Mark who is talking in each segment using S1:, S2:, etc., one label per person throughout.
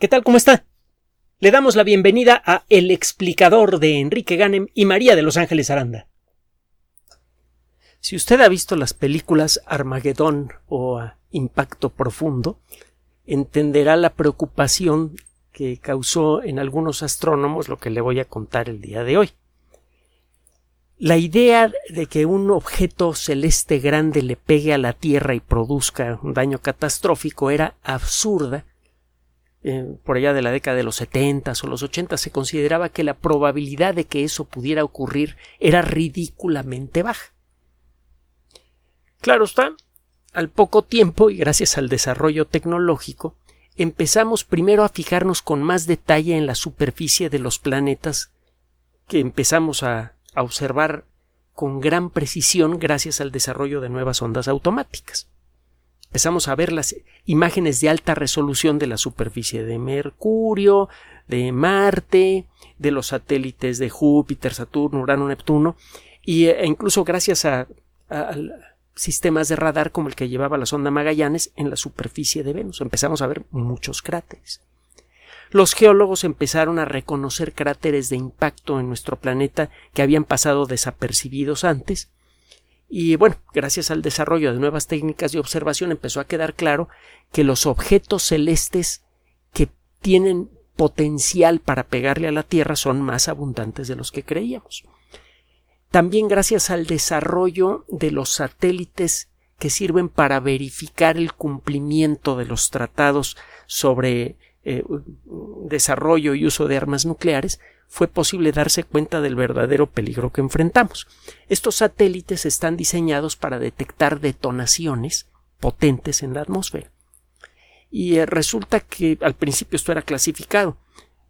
S1: ¿Qué tal? ¿Cómo está? Le damos la bienvenida a El explicador de Enrique Ganem y María de Los Ángeles Aranda. Si usted ha visto las películas Armagedón o Impacto Profundo, entenderá la preocupación que causó en algunos astrónomos lo que le voy a contar el día de hoy. La idea de que un objeto celeste grande le pegue a la Tierra y produzca un daño catastrófico era absurda eh, por allá de la década de los 70 o los 80 se consideraba que la probabilidad de que eso pudiera ocurrir era ridículamente baja. Claro está, al poco tiempo y gracias al desarrollo tecnológico, empezamos primero a fijarnos con más detalle en la superficie de los planetas que empezamos a, a observar con gran precisión gracias al desarrollo de nuevas ondas automáticas empezamos a ver las imágenes de alta resolución de la superficie de Mercurio, de Marte, de los satélites de Júpiter, Saturno, Urano, Neptuno, y, e incluso gracias a, sistemas de radar como el que llevaba la sonda Magallanes en la superficie de Venus. Empezamos a ver muchos cráteres. Los geólogos empezaron a reconocer cráteres de impacto en nuestro planeta que habían pasado desapercibidos antes, y bueno, gracias al desarrollo de nuevas técnicas de observación empezó a quedar claro que los objetos celestes que tienen potencial para pegarle a la Tierra son más abundantes de los que creíamos. También gracias al desarrollo de los satélites que sirven para verificar el cumplimiento de los tratados sobre eh, desarrollo y uso de armas nucleares, fue posible darse cuenta del verdadero peligro que enfrentamos. Estos satélites están diseñados para detectar detonaciones potentes en la atmósfera. Y eh, resulta que al principio esto era clasificado.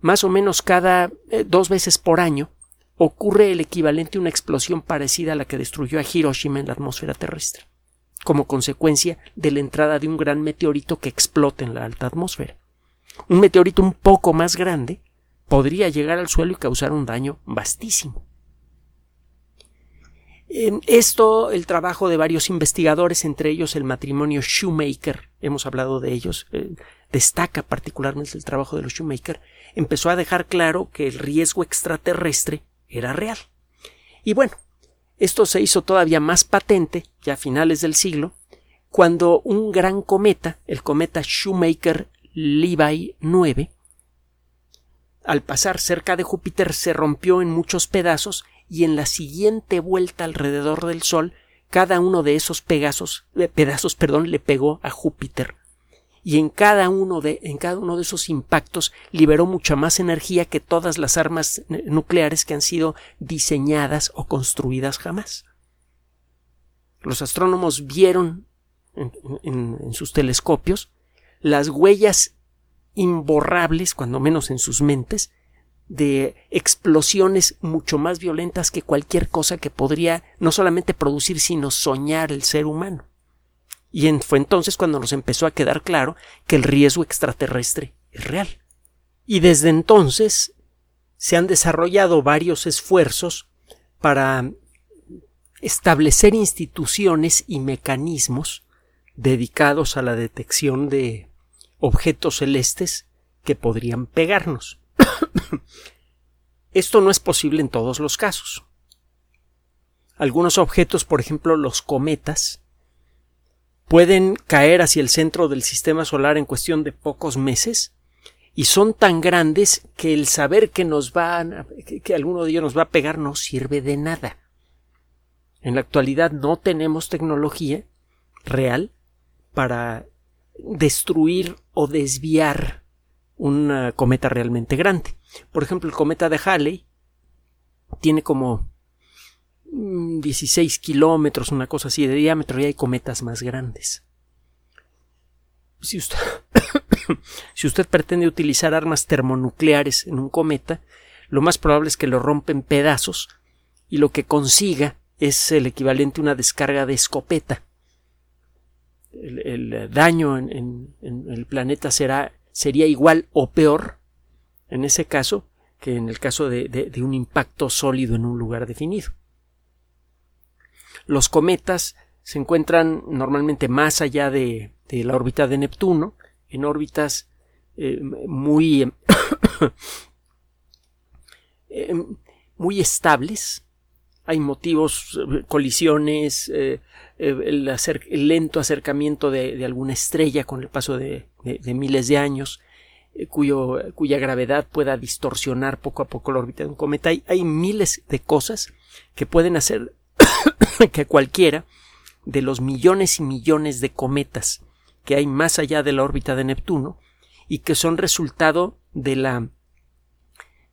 S1: Más o menos cada eh, dos veces por año ocurre el equivalente a una explosión parecida a la que destruyó a Hiroshima en la atmósfera terrestre, como consecuencia de la entrada de un gran meteorito que explota en la alta atmósfera. Un meteorito un poco más grande podría llegar al suelo y causar un daño vastísimo. En esto, el trabajo de varios investigadores, entre ellos el matrimonio Shoemaker, hemos hablado de ellos, eh, destaca particularmente el trabajo de los Shoemaker, empezó a dejar claro que el riesgo extraterrestre era real. Y bueno, esto se hizo todavía más patente, ya a finales del siglo, cuando un gran cometa, el cometa Shoemaker-Levi 9, al pasar cerca de Júpiter se rompió en muchos pedazos y en la siguiente vuelta alrededor del Sol cada uno de esos eh, pedazos perdón, le pegó a Júpiter y en cada uno de en cada uno de esos impactos liberó mucha más energía que todas las armas nucleares que han sido diseñadas o construidas jamás. Los astrónomos vieron en sus telescopios las huellas imborrables, cuando menos en sus mentes, de explosiones mucho más violentas que cualquier cosa que podría no solamente producir, sino soñar el ser humano. Y fue entonces cuando nos empezó a quedar claro que el riesgo extraterrestre es real. Y desde entonces se han desarrollado varios esfuerzos para establecer instituciones y mecanismos dedicados a la detección de objetos celestes que podrían pegarnos. Esto no es posible en todos los casos. Algunos objetos, por ejemplo los cometas, pueden caer hacia el centro del sistema solar en cuestión de pocos meses y son tan grandes que el saber que nos va que alguno de ellos nos va a pegar no sirve de nada. En la actualidad no tenemos tecnología real para destruir o desviar un cometa realmente grande. Por ejemplo, el cometa de Halley tiene como 16 mm, kilómetros, una cosa así de diámetro, y hay cometas más grandes. Si usted, si usted pretende utilizar armas termonucleares en un cometa, lo más probable es que lo rompa en pedazos y lo que consiga es el equivalente a una descarga de escopeta el, daño en, el planeta será, sería igual o peor en ese caso que en el caso de, un impacto sólido en un lugar definido. Los cometas se encuentran normalmente más allá de, la órbita de Neptuno, en órbitas eh, muy, muy estables. Hay motivos, colisiones, el, lento acercamiento de, alguna estrella con el paso de miles de años, eh, cuyo, cuya gravedad pueda distorsionar poco a poco la órbita de un cometa. Hay miles de cosas que pueden hacer que cualquiera de los millones y millones de cometas que hay más allá de la órbita de Neptuno y que son resultado de la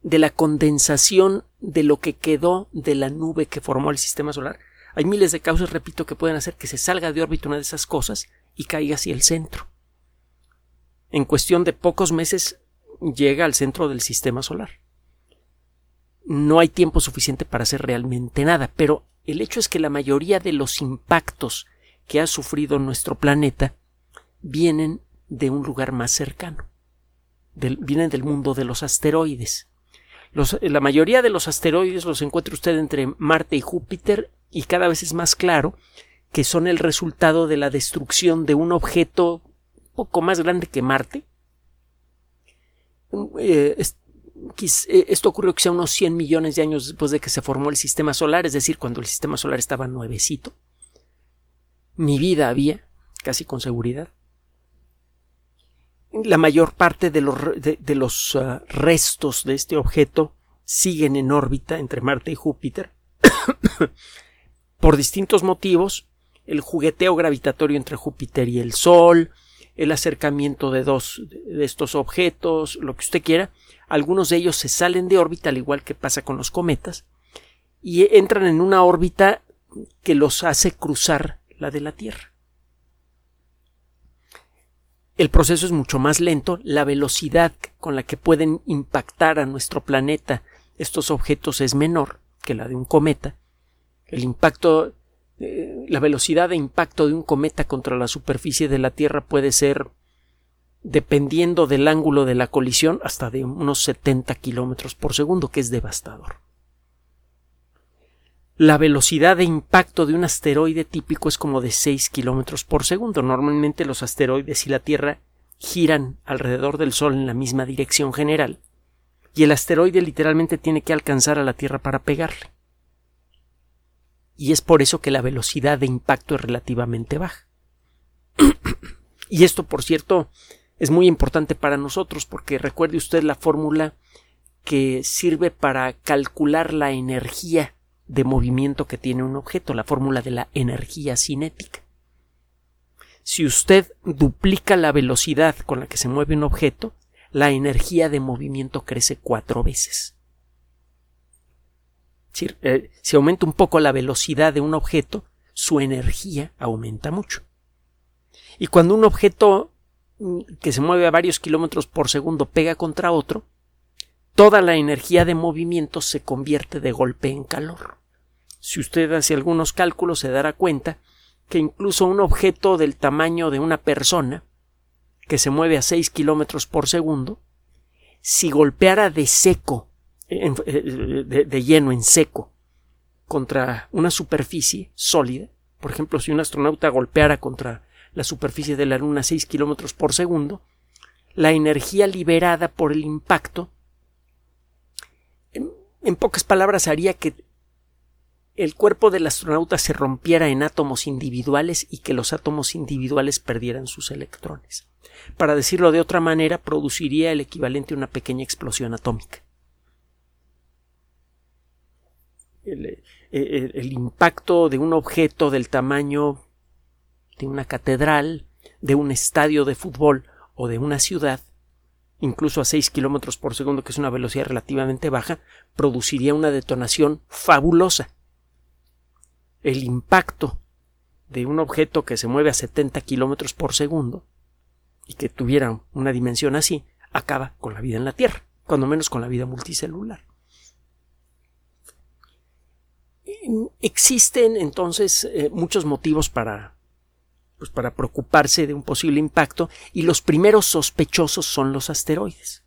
S1: de la condensación de lo que quedó de la nube que formó el sistema solar. Hay miles de causas, repito, que pueden hacer que se salga de órbita una de esas cosas y caiga hacia el centro en cuestión de pocos meses llega al centro del sistema solar. No hay tiempo suficiente para hacer realmente nada, pero el hecho es que la mayoría de los impactos que ha sufrido nuestro planeta vienen de un lugar más cercano. vienen del mundo de los asteroides. La mayoría de los asteroides los encuentra usted entre Marte y Júpiter y cada vez es más claro que son el resultado de la destrucción de un objeto poco más grande que Marte. Eh, eh, esto ocurrió quizá unos 100 millones de años después de que se formó el sistema solar, es decir, cuando el sistema solar estaba nuevecito. Ni vida había, casi con seguridad. La mayor parte de los, de, los ah, restos de este objeto siguen en órbita entre Marte y Júpiter. Por distintos motivos, el jugueteo gravitatorio entre Júpiter y el Sol, el acercamiento de dos de estos objetos, lo que usted quiera. Algunos de ellos se salen de órbita, al igual que pasa con los cometas, y entran en una órbita que los hace cruzar la de la Tierra. El proceso es mucho más lento, la velocidad con la que pueden impactar a nuestro planeta estos objetos es menor que la de un cometa. El impacto eh, la velocidad de impacto de un cometa contra la superficie de la Tierra puede ser, dependiendo del ángulo de la colisión, hasta de unos 70 kilómetros por segundo, que es devastador. La velocidad de impacto de un asteroide típico es como de 6 kilómetros por segundo. Normalmente los asteroides y la Tierra giran alrededor del Sol en la misma dirección general, y el asteroide literalmente tiene que alcanzar a la Tierra para pegarle y es por eso que la velocidad de impacto es relativamente baja. y esto, por cierto, es muy importante para nosotros porque recuerde usted la fórmula que sirve para calcular la energía de movimiento que tiene un objeto, la fórmula de la energía cinética. Si usted duplica la velocidad con la que se mueve un objeto, la energía de movimiento crece cuatro veces. Eh, si aumenta un poco la velocidad de un objeto, su energía aumenta mucho. Y cuando un objeto mm, que se mueve a varios kilómetros por segundo pega contra otro, toda la energía de movimiento se convierte de golpe en calor. Si usted hace algunos cálculos se dará cuenta que incluso un objeto del tamaño de una persona, que se mueve a 6 kilómetros por segundo, si golpeara de seco eh, de, lleno, en seco, contra una superficie sólida, por ejemplo, si un astronauta golpeara contra la superficie de la Luna a 6 kilómetros por segundo, la energía liberada por el impacto, en, pocas palabras, haría que el cuerpo del astronauta se rompiera en átomos individuales y que los átomos individuales perdieran sus electrones. Para decirlo de otra manera, produciría el equivalente a una pequeña explosión atómica. Eh, el, impacto de un objeto del tamaño de una catedral, de un estadio de fútbol o de una ciudad, incluso a 6 kilómetros por segundo, que es una velocidad relativamente baja, produciría una detonación fabulosa. El impacto de un objeto que se mueve a 70 kilómetros por segundo y que tuviera una dimensión así, acaba con la vida en la Tierra, cuando menos con la vida multicelular. Existen entonces eh, muchos motivos para, pues, para preocuparse de un posible impacto y los primeros sospechosos son los asteroides.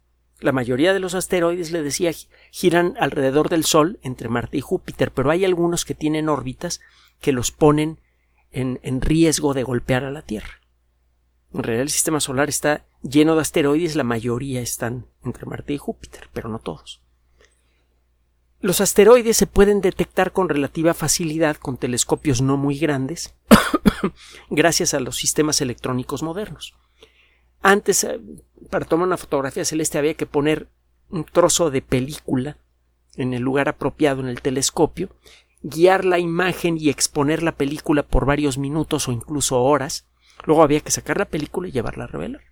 S1: La mayoría de los asteroides, le decía, giran alrededor del Sol entre Marte y Júpiter, pero hay algunos que tienen órbitas que los ponen en, riesgo de golpear a la Tierra. En realidad el sistema solar está lleno de asteroides, la mayoría están entre Marte y Júpiter, pero no todos. Los asteroides se pueden detectar con relativa facilidad con telescopios no muy grandes, gracias a los sistemas electrónicos modernos. Antes, eh, para tomar una fotografía celeste había que poner un trozo de película en el lugar apropiado en el telescopio, guiar la imagen y exponer la película por varios minutos o incluso horas. Luego había que sacar la película y llevarla a revelar.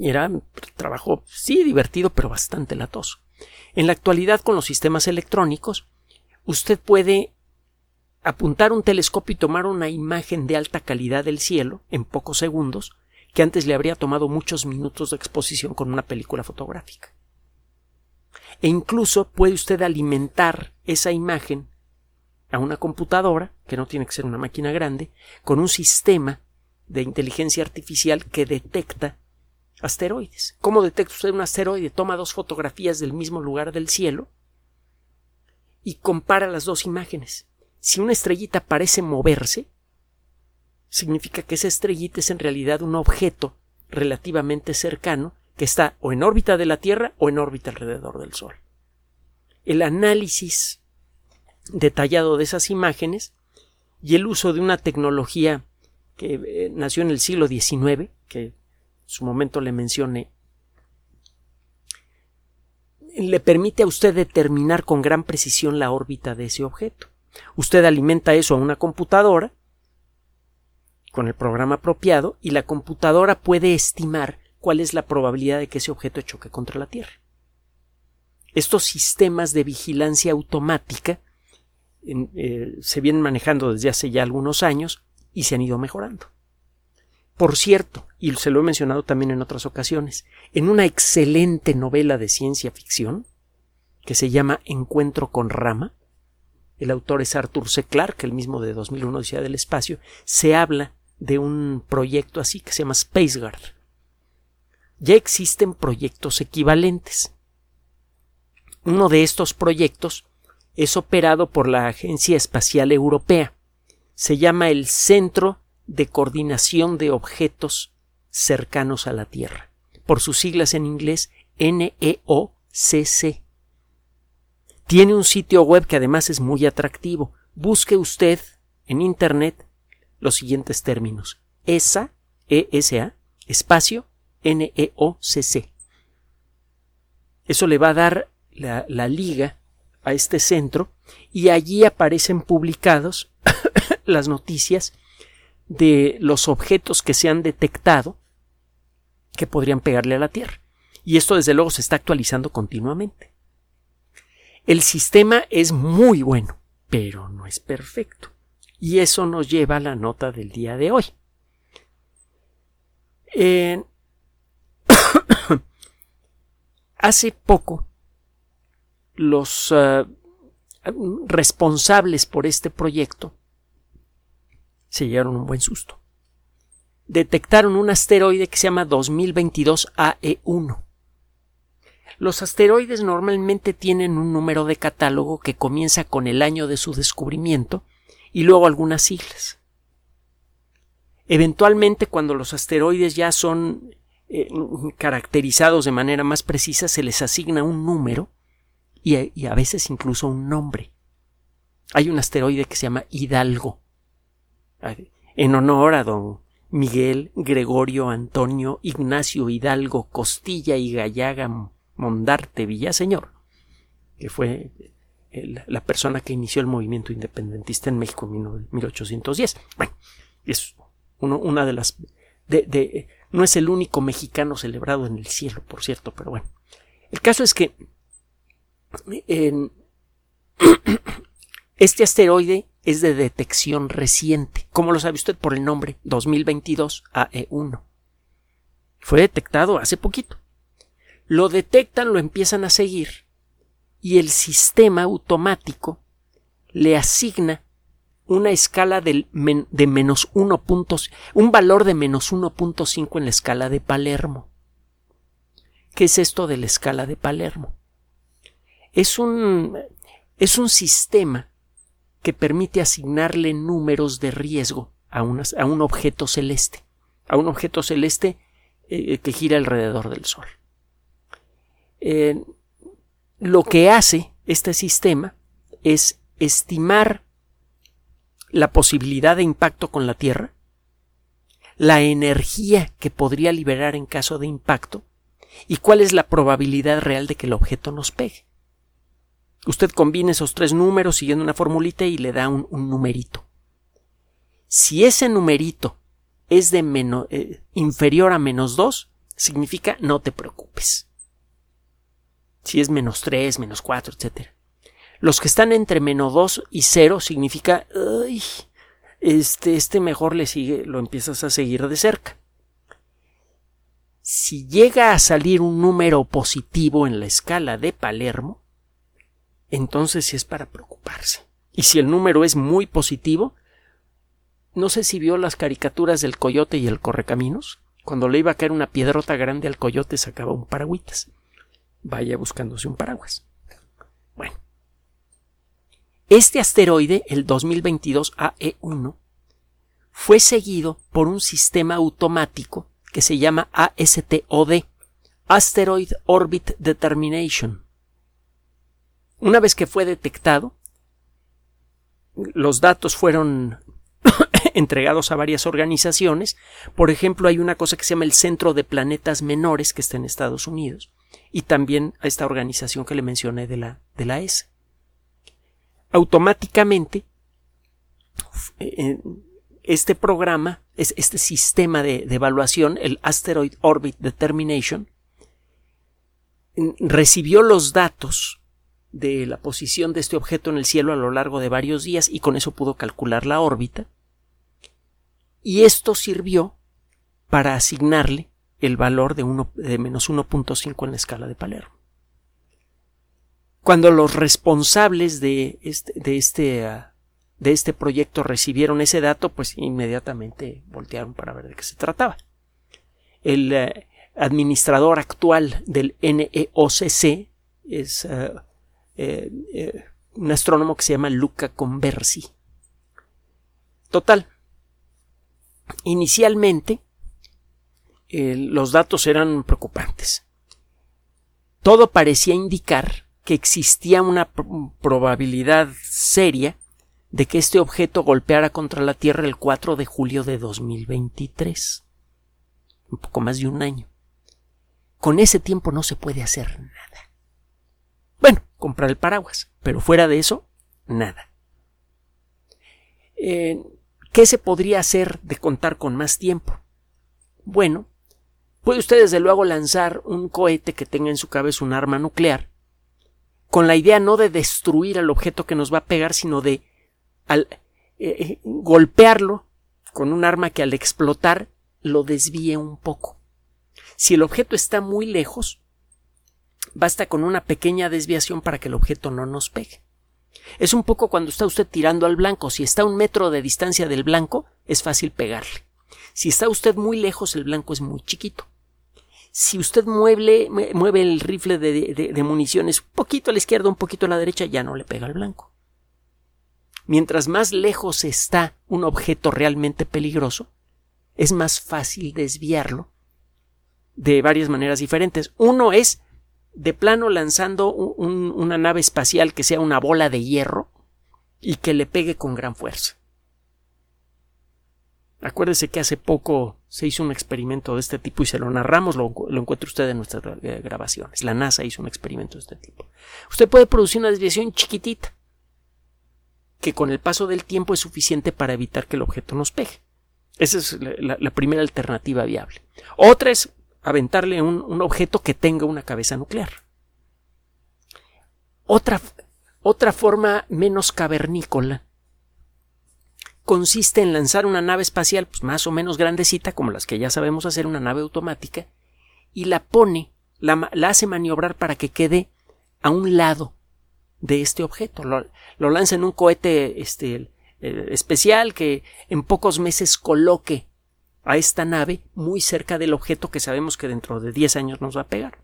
S1: Era un trabajo, sí, divertido, pero bastante latoso. En la actualidad, con los sistemas electrónicos, usted puede apuntar un telescopio y tomar una imagen de alta calidad del cielo en pocos segundos, que antes le habría tomado muchos minutos de exposición con una película fotográfica. E incluso puede usted alimentar esa imagen a una computadora, que no tiene que ser una máquina grande, con un sistema de inteligencia artificial que detecta asteroides. ¿Cómo detecta usted un asteroide? Toma dos fotografías del mismo lugar del cielo y compara las dos imágenes. Si una estrellita parece moverse, significa que esa estrellita es en realidad un objeto relativamente cercano que está o en órbita de la Tierra o en órbita alrededor del Sol. El análisis detallado de esas imágenes y el uso de una tecnología que eh, nació en el siglo XIX, que en su momento le mencioné, le permite a usted determinar con gran precisión la órbita de ese objeto. Usted alimenta eso a una computadora con el programa apropiado y la computadora puede estimar cuál es la probabilidad de que ese objeto choque contra la Tierra. Estos sistemas de vigilancia automática eh, se vienen manejando desde hace ya algunos años y se han ido mejorando. Por cierto, y se lo he mencionado también en otras ocasiones, en una excelente novela de ciencia ficción que se llama Encuentro con Rama, el autor es Arthur C. Clarke, el mismo de 2001 Odisea del Espacio, se habla de un proyecto así que se llama SpaceGuard. Ya existen proyectos equivalentes. Uno de estos proyectos es operado por la Agencia Espacial Europea. Se llama el Centro de Coordinación de Objetos Cercanos a la Tierra, por sus siglas en inglés NEOCC. Tiene un sitio web que además es muy atractivo. Busque usted en Internet los siguientes términos. ESA, ESA, espacio, N-E-O-C-C. Eso le va a dar la, la liga a este centro y allí aparecen publicados las noticias de los objetos que se han detectado que podrían pegarle a la Tierra. Y esto desde luego se está actualizando continuamente. El sistema es muy bueno, pero no es perfecto. Y eso nos lleva a la nota del día de hoy. Hace poco, los eh, responsables por este proyecto se llevaron un buen susto. Detectaron un asteroide que se llama 2022 AE1 los asteroides normalmente tienen un número de catálogo que comienza con el año de su descubrimiento y luego algunas siglas. Eventualmente, cuando los asteroides ya son eh, caracterizados de manera más precisa, se les asigna un número y, y a veces incluso un nombre. Hay un asteroide que se llama Hidalgo, en honor a don Miguel Gregorio Antonio Ignacio Hidalgo Costilla y Gallaga Mondarte Villaseñor, que fue la persona que inició el movimiento independentista en México en 1810. Bueno, es una de las... No es el único mexicano celebrado en el cielo, por cierto, pero bueno. El caso es que este asteroide es de detección reciente. ¿Cómo lo sabe usted? Por el nombre 2022 AE1. Fue detectado hace poquito lo detectan, lo empiezan a seguir y el sistema automático le asigna una escala de, de menos 1 puntos, un valor de menos 1.5 en la escala de Palermo. ¿Qué es esto de la escala de Palermo? Es un, es un sistema que permite asignarle números de riesgo a, un objeto celeste, a un objeto celeste eh, que gira alrededor del Sol. Lo que hace este sistema es estimar la posibilidad de impacto con la Tierra, la energía que podría liberar en caso de impacto y cuál es la probabilidad real de que el objeto nos pegue. Usted combina esos tres números siguiendo una formulita y le da un, numerito. Si ese numerito es de eh, inferior a menos 2, significa no te preocupes. Si es menos 3, menos 4, etc. Los que están entre menos 2 y 0 significa, este, este mejor le sigue, lo empiezas a seguir de cerca. Si llega a salir un número positivo en la escala de Palermo, entonces sí es para preocuparse. Y si el número es muy positivo, no sé si vio las caricaturas del coyote y el correcaminos. Cuando le iba a caer una piedrota grande al coyote sacaba un paragüitas. Vaya buscándose un paraguas. Bueno. Este asteroide, el 2022 AE1, fue seguido por un sistema automático que se llama ASTOD, Asteroid Orbit Determination. Una vez que fue detectado, los datos fueron entregados a varias organizaciones. Por ejemplo, hay una cosa que se llama el Centro de Planetas Menores que está en Estados Unidos y también a esta organización que le mencioné de la, de la ESA. Automáticamente, eh, este programa, este sistema de, evaluación, el Asteroid Orbit Determination, recibió los datos de la posición de este objeto en el cielo a lo largo de varios días y con eso pudo calcular la órbita. Y esto sirvió para asignarle el valor de, de menos 1.5 en la escala de Palermo. Cuando los responsables de este, de este ah, de este proyecto recibieron ese dato, pues inmediatamente voltearon para ver de qué se trataba. El eh, administrador actual del NEOCC es eh, eh, un astrónomo que se llama Luca Conversi. Total. Inicialmente, los datos eran preocupantes. Todo parecía indicar que existía una probabilidad seria de que este objeto golpeara contra la Tierra el 4 de julio de 2023. Un poco más de un año. Con ese tiempo no se puede hacer nada. Bueno, comprar el paraguas, pero fuera de eso, nada. Eh, ¿Qué se podría hacer de contar con más tiempo? Bueno, puede usted desde luego lanzar un cohete que tenga en su cabeza un arma nuclear, con la idea no de destruir al objeto que nos va a pegar, sino de al eh, eh, golpearlo con un arma que al explotar lo desvíe un poco. Si el objeto está muy lejos, basta con una pequeña desviación para que el objeto no nos pegue. Es un poco cuando está usted tirando al blanco. Si está a un metro de distancia del blanco, es fácil pegarle. Si está usted muy lejos, el blanco es muy chiquito. Si usted mueve, el rifle de, de municiones un poquito a la izquierda, un poquito a la derecha, ya no le pega al blanco. Mientras más lejos está un objeto realmente peligroso, es más fácil desviarlo de varias maneras diferentes. Uno es de plano lanzando una nave espacial que sea una bola de hierro y que le pegue con gran fuerza. Acuérdese que hace poco se hizo un experimento de este tipo y se lo narramos, lo, encuentra usted en nuestras grabaciones. La NASA hizo un experimento de este tipo. Usted puede producir una desviación chiquitita que con el paso del tiempo es suficiente para evitar que el objeto nos pegue. Esa es la, primera alternativa viable. Otra es aventarle un, un, objeto que tenga una cabeza nuclear. Otra, otra forma menos cavernícola consiste en lanzar una nave espacial pues, más o menos grandecita, como las que ya sabemos hacer, una nave automática, y la pone, la, la hace maniobrar para que quede a un lado de este objeto. Lo, lanza en un cohete este, especial que en pocos meses coloque a esta nave muy cerca del objeto que sabemos que dentro de 10 años nos va a pegar.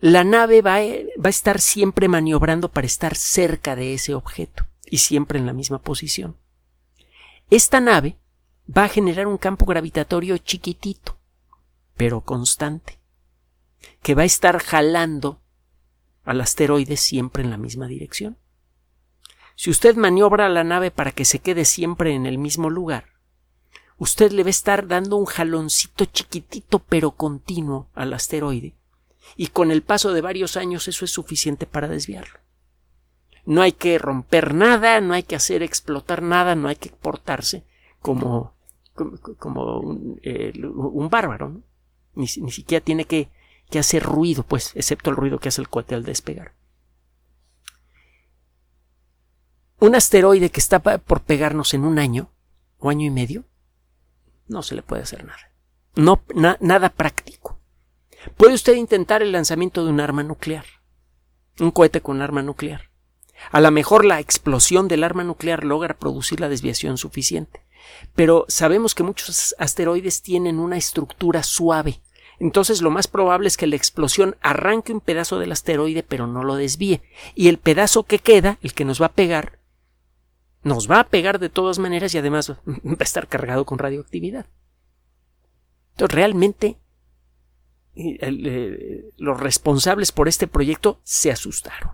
S1: La nave va, va a estar siempre maniobrando para estar cerca de ese objeto y siempre en la misma posición. esta nave va a generar un campo gravitatorio chiquitito, pero constante, que va a estar jalando al asteroide siempre en la misma dirección. Si usted maniobra la nave para que se quede siempre en el mismo lugar, usted le va a estar dando un jaloncito chiquitito pero continuo al asteroide, y con el paso de varios años eso es suficiente para desviarlo. No hay que romper nada, no hay que hacer explotar nada, no hay que portarse como, como, un, bárbaro, ni, siquiera tiene que, que hacer ruido, pues, excepto el ruido que hace el cohete al despegar. Un asteroide que está por pegarnos en un año o año y medio, no se le puede hacer nada. No, nada práctico. Puede usted intentar el lanzamiento de un arma nuclear, un cohete con arma nuclear. A lo mejor la explosión del arma nuclear logra producir la desviación suficiente. Pero sabemos que muchos asteroides tienen una estructura suave. Entonces lo más probable es que la explosión arranque un pedazo del asteroide pero no lo desvíe. Y el pedazo que queda, el que nos va a pegar, nos va a pegar de todas maneras y además va a estar cargado con radioactividad. Entonces, realmente eh, los responsables por este proyecto se asustaron.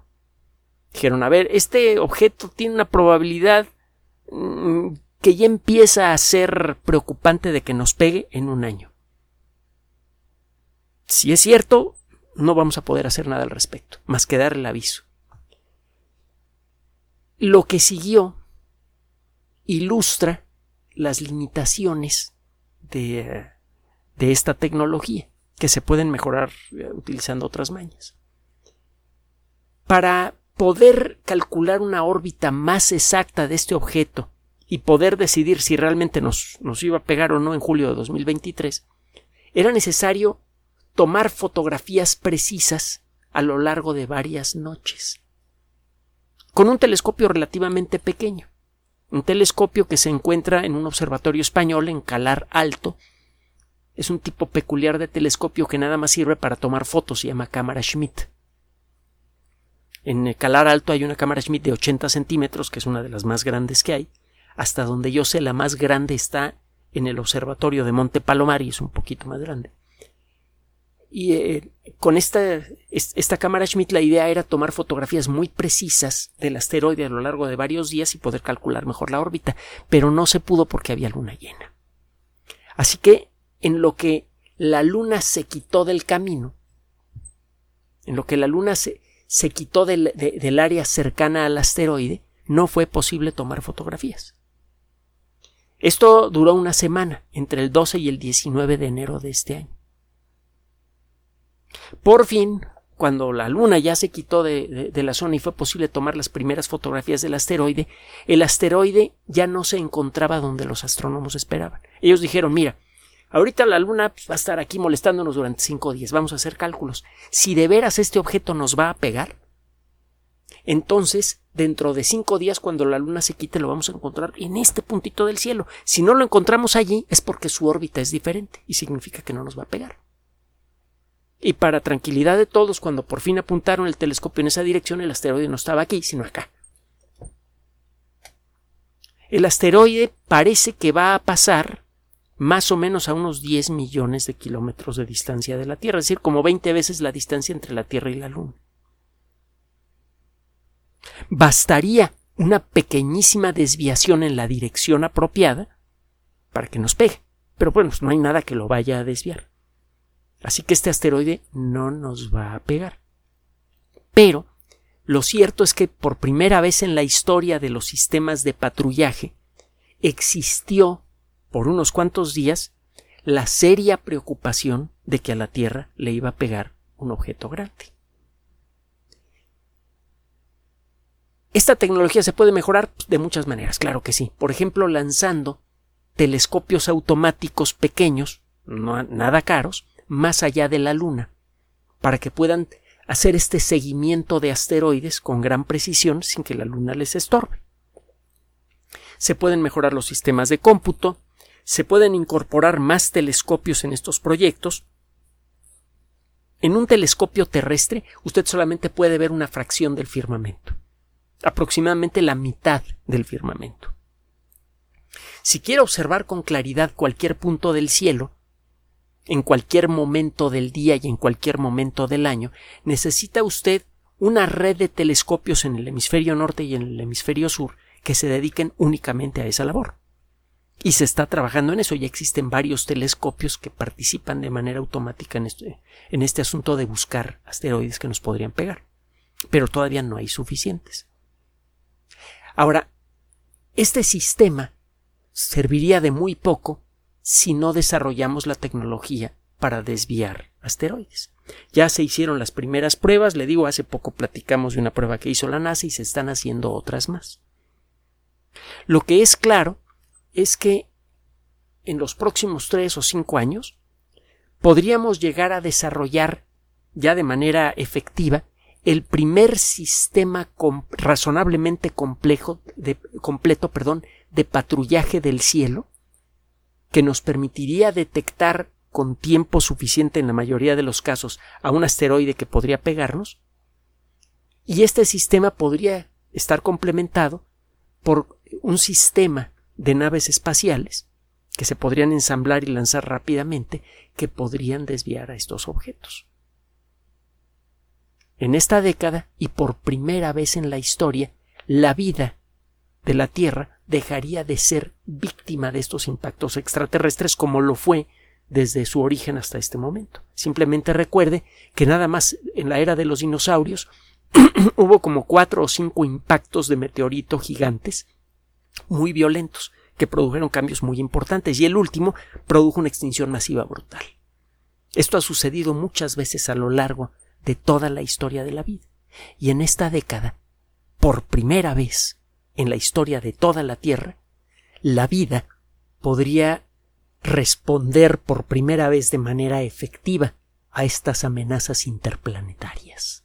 S1: Dijeron, a ver, este objeto tiene una probabilidad mm, que ya empieza a ser preocupante de que nos pegue en un año. Si es cierto, no vamos a poder hacer nada al respecto, más que dar el aviso. Lo que siguió ilustra las limitaciones de, de esta tecnología, que se pueden mejorar eh, utilizando otras mañas. Para poder calcular una órbita más exacta de este objeto y poder decidir si realmente nos, nos, iba a pegar o no en julio de 2023, era necesario tomar fotografías precisas a lo largo de varias noches, con un telescopio relativamente pequeño un telescopio que se encuentra en un observatorio español en Calar Alto. Es un tipo peculiar de telescopio que nada más sirve para tomar fotos, se llama cámara Schmidt. En Calar Alto hay una cámara Schmidt de 80 centímetros, que es una de las más grandes que hay. Hasta donde yo sé, la más grande está en el observatorio de Monte Palomar y es un poquito más grande. Y eh, con esta, esta cámara Schmidt la idea era tomar fotografías muy precisas del asteroide a lo largo de varios días y poder calcular mejor la órbita, pero no se pudo porque había luna llena. Así que en lo que la luna se quitó del camino, en lo que la luna se, se quitó del, área cercana al asteroide, no fue posible tomar fotografías. Esto duró una semana, entre el 12 y el 19 de enero de este año. Por fin, cuando la Luna ya se quitó de, la zona y fue posible tomar las primeras fotografías del asteroide, el asteroide ya no se encontraba donde los astrónomos esperaban. Ellos dijeron, mira, ahorita la Luna va a estar aquí molestándonos durante cinco días, vamos a hacer cálculos. Si de veras este objeto nos va a pegar, entonces dentro de cinco días cuando la Luna se quite lo vamos a encontrar en este puntito del cielo. Si no lo encontramos allí es porque su órbita es diferente y significa que no nos va a pegar. Y para tranquilidad de todos, cuando por fin apuntaron el telescopio en esa dirección, el asteroide no estaba aquí, sino acá. El asteroide parece que va a pasar más o menos a unos 10 millones de kilómetros de distancia de la Tierra, es decir, como 20 veces la distancia entre la Tierra y la Luna. Bastaría una pequeñísima desviación en la dirección apropiada para que nos pegue, pero bueno, no hay nada que lo vaya a desviar. Así que este asteroide no nos va a pegar. Pero lo cierto es que por primera vez en la historia de los sistemas de patrullaje existió por unos cuantos días la seria preocupación de que a la Tierra le iba a pegar un objeto grande. Esta tecnología se puede mejorar de muchas maneras, claro que sí. Por ejemplo, lanzando telescopios automáticos pequeños, no, nada caros, más allá de la Luna, para que puedan hacer este seguimiento de asteroides con gran precisión sin que la Luna les estorbe. Se pueden mejorar los sistemas de cómputo, se pueden incorporar más telescopios en estos proyectos. En un telescopio terrestre usted solamente puede ver una fracción del firmamento, aproximadamente la mitad del firmamento. Si quiere observar con claridad cualquier punto del cielo, en cualquier momento del día y en cualquier momento del año, necesita usted una red de telescopios en el hemisferio norte y en el hemisferio sur que se dediquen únicamente a esa labor. Y se está trabajando en eso. Ya existen varios telescopios que participan de manera automática en este, en este asunto de buscar asteroides que nos podrían pegar. Pero todavía no hay suficientes. Ahora, este sistema serviría de muy poco si no desarrollamos la tecnología para desviar asteroides. Ya se hicieron las primeras pruebas, le digo, hace poco platicamos de una prueba que hizo la NASA y se están haciendo otras más. Lo que es claro es que en los próximos tres o cinco años podríamos llegar a desarrollar ya de manera efectiva el primer sistema razonablemente complejo de, completo perdón, de patrullaje del cielo que nos permitiría detectar con tiempo suficiente en la mayoría de los casos a un asteroide que podría pegarnos. Y este sistema podría estar complementado por un sistema de naves espaciales que se podrían ensamblar y lanzar rápidamente que podrían desviar a estos objetos. En esta década, y por primera vez en la historia, la vida de la Tierra dejaría de ser víctima de estos impactos extraterrestres como lo fue desde su origen hasta este momento. Simplemente recuerde que nada más en la era de los dinosaurios hubo como cuatro o cinco impactos de meteorito gigantes muy violentos que produjeron cambios muy importantes y el último produjo una extinción masiva brutal. Esto ha sucedido muchas veces a lo largo de toda la historia de la vida y en esta década, por primera vez en la historia de toda la Tierra, la vida podría responder por primera vez de manera efectiva a estas amenazas interplanetarias.